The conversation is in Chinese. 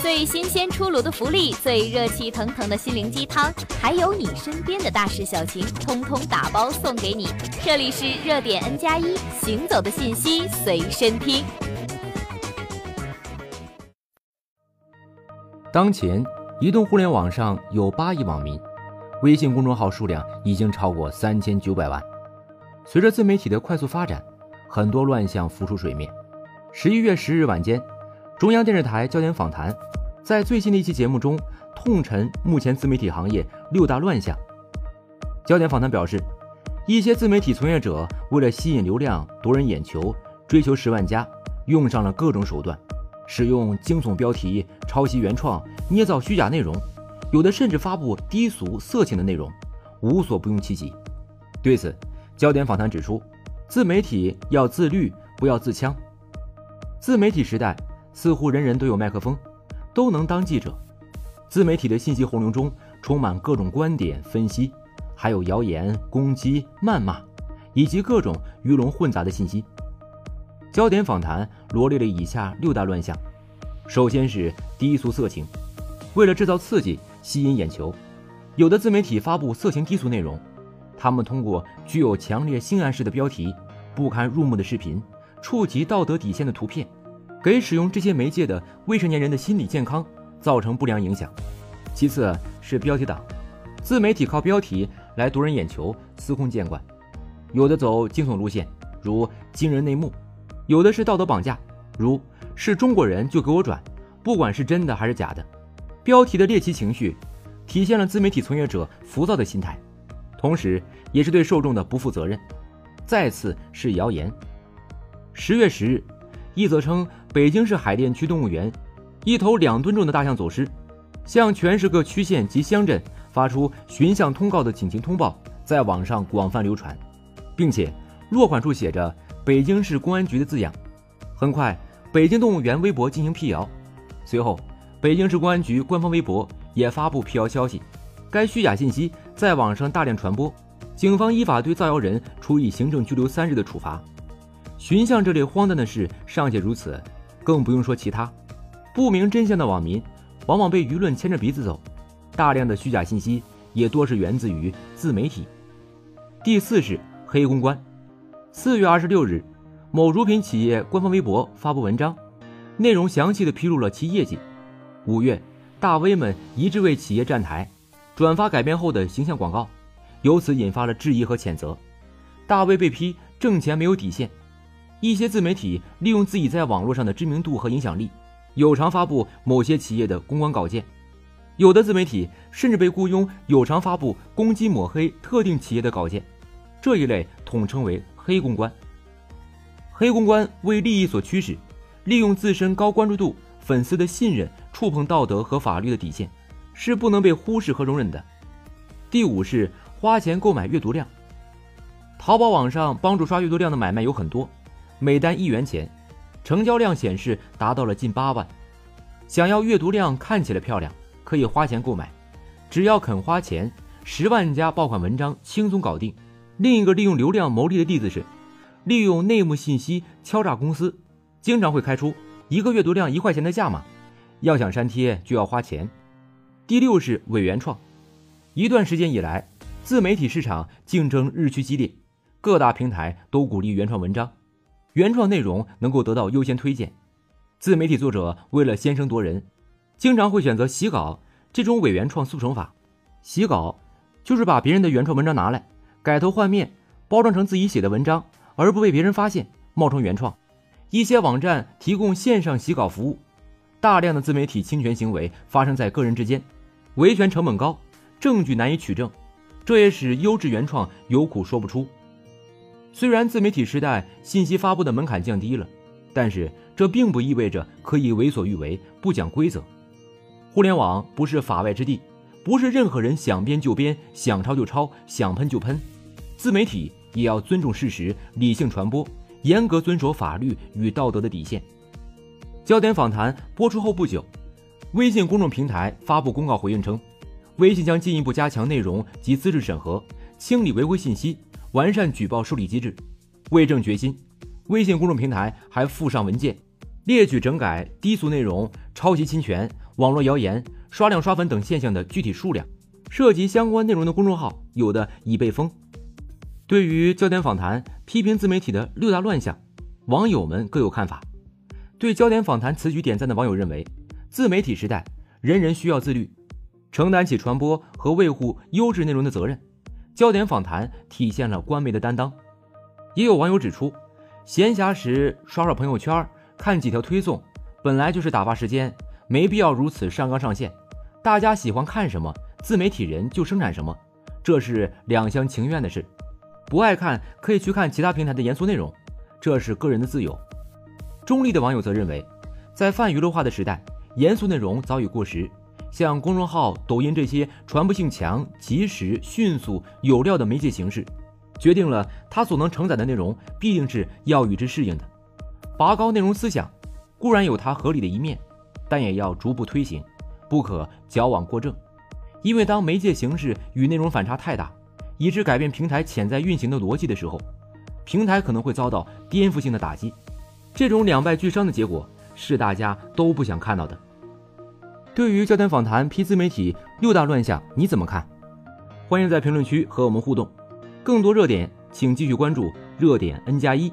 最新鲜出炉的福利，最热气腾腾的心灵鸡汤，还有你身边的大事小情，通通打包送给你。这里是热点 N 加一，行走的信息随身听。当前，移动互联网上有八亿网民，微信公众号数量已经超过三千九百万。随着自媒体的快速发展，很多乱象浮出水面。十一月十日晚间，中央电视台焦点访谈在最新的一期节目中痛陈目前自媒体行业六大乱象。焦点访谈表示，一些自媒体从业者为了吸引流量、夺人眼球、追求十万加，用上了各种手段。使用惊悚标题、抄袭原创、捏造虚假内容，有的甚至发布低俗色情的内容，无所不用其极。对此，焦点访谈指出，自媒体要自律，不要自戕。自媒体时代，似乎人人都有麦克风，都能当记者。自媒体的信息洪流中，充满各种观点分析，还有谣言、攻击、谩骂，以及各种鱼龙混杂的信息。焦点访谈罗列了以下六大乱象：首先是低俗色情，为了制造刺激、吸引眼球，有的自媒体发布色情低俗内容。他们通过具有强烈性暗示的标题、不堪入目的视频、触及道德底线的图片，给使用这些媒介的未成年人的心理健康造成不良影响。其次是标题党，自媒体靠标题来夺人眼球、司空见惯，有的走惊悚路线，如惊人内幕。有的是道德绑架，如是中国人就给我转，不管是真的还是假的。标题的猎奇情绪，体现了自媒体从业者浮躁的心态，同时也是对受众的不负责任。再次是谣言。十月十日，一则称北京市海淀区动物园一头两吨重的大象走失，向全市各区县及乡镇发出寻象通告的警情通报，在网上广泛流传，并且落款处写着。北京市公安局的字样，很快，北京动物园微博进行辟谣。随后，北京市公安局官方微博也发布辟谣消息。该虚假信息在网上大量传播，警方依法对造谣人处以行政拘留三日的处罚。寻象这类荒诞的事尚且如此，更不用说其他。不明真相的网民往往被舆论牵着鼻子走，大量的虚假信息也多是源自于自媒体。第四是黑公关。四月二十六日，某乳品企业官方微博发布文章，内容详细的披露了其业绩。五月，大 V 们一致为企业站台，转发改编后的形象广告，由此引发了质疑和谴责。大 V 被批挣钱没有底线，一些自媒体利用自己在网络上的知名度和影响力，有偿发布某些企业的公关稿件，有的自媒体甚至被雇佣有偿发布攻击抹黑特定企业的稿件，这一类统称为。黑公关，黑公关为利益所驱使，利用自身高关注度、粉丝的信任，触碰道德和法律的底线，是不能被忽视和容忍的。第五是花钱购买阅读量。淘宝网上帮助刷阅读量的买卖有很多，每单一元钱，成交量显示达到了近八万。想要阅读量看起来漂亮，可以花钱购买，只要肯花钱，十万加爆款文章轻松搞定。另一个利用流量牟利的例子是，利用内幕信息敲诈公司，经常会开出一个阅读量一块钱的价码，要想删帖就要花钱。第六是伪原创，一段时间以来，自媒体市场竞争日趋激烈，各大平台都鼓励原创文章，原创内容能够得到优先推荐。自媒体作者为了先声夺人，经常会选择洗稿这种伪原创速成法。洗稿就是把别人的原创文章拿来。改头换面，包装成自己写的文章，而不被别人发现，冒充原创。一些网站提供线上洗稿服务，大量的自媒体侵权行为发生在个人之间，维权成本高，证据难以取证，这也使优质原创有苦说不出。虽然自媒体时代信息发布的门槛降低了，但是这并不意味着可以为所欲为、不讲规则。互联网不是法外之地，不是任何人想编就编、想抄就抄、想喷就喷。自媒体也要尊重事实，理性传播，严格遵守法律与道德的底线。焦点访谈播出后不久，微信公众平台发布公告回应称，微信将进一步加强内容及资质审核，清理违规信息，完善举报受理机制。为证决心，微信公众平台还附上文件，列举整改低俗内容、抄袭侵权、网络谣言、刷量刷粉等现象的具体数量。涉及相关内容的公众号有的已被封。对于焦点访谈批评自媒体的六大乱象，网友们各有看法。对焦点访谈此举点赞的网友认为，自媒体时代，人人需要自律，承担起传播和维护优质内容的责任。焦点访谈体现了官媒的担当。也有网友指出，闲暇时刷刷朋友圈，看几条推送，本来就是打发时间，没必要如此上纲上线。大家喜欢看什么？自媒体人就生产什么，这是两厢情愿的事。不爱看可以去看其他平台的严肃内容，这是个人的自由。中立的网友则认为，在泛娱乐化的时代，严肃内容早已过时。像公众号、抖音这些传播性强、及时、迅速、有料的媒介形式，决定了它所能承载的内容必定是要与之适应的。拔高内容思想固然有它合理的一面，但也要逐步推行，不可矫枉过正。因为当媒介形式与内容反差太大，以致改变平台潜在运行的逻辑的时候，平台可能会遭到颠覆性的打击。这种两败俱伤的结果是大家都不想看到的。对于焦点访谈批自媒体六大乱象，你怎么看？欢迎在评论区和我们互动。更多热点，请继续关注热点 N 加一。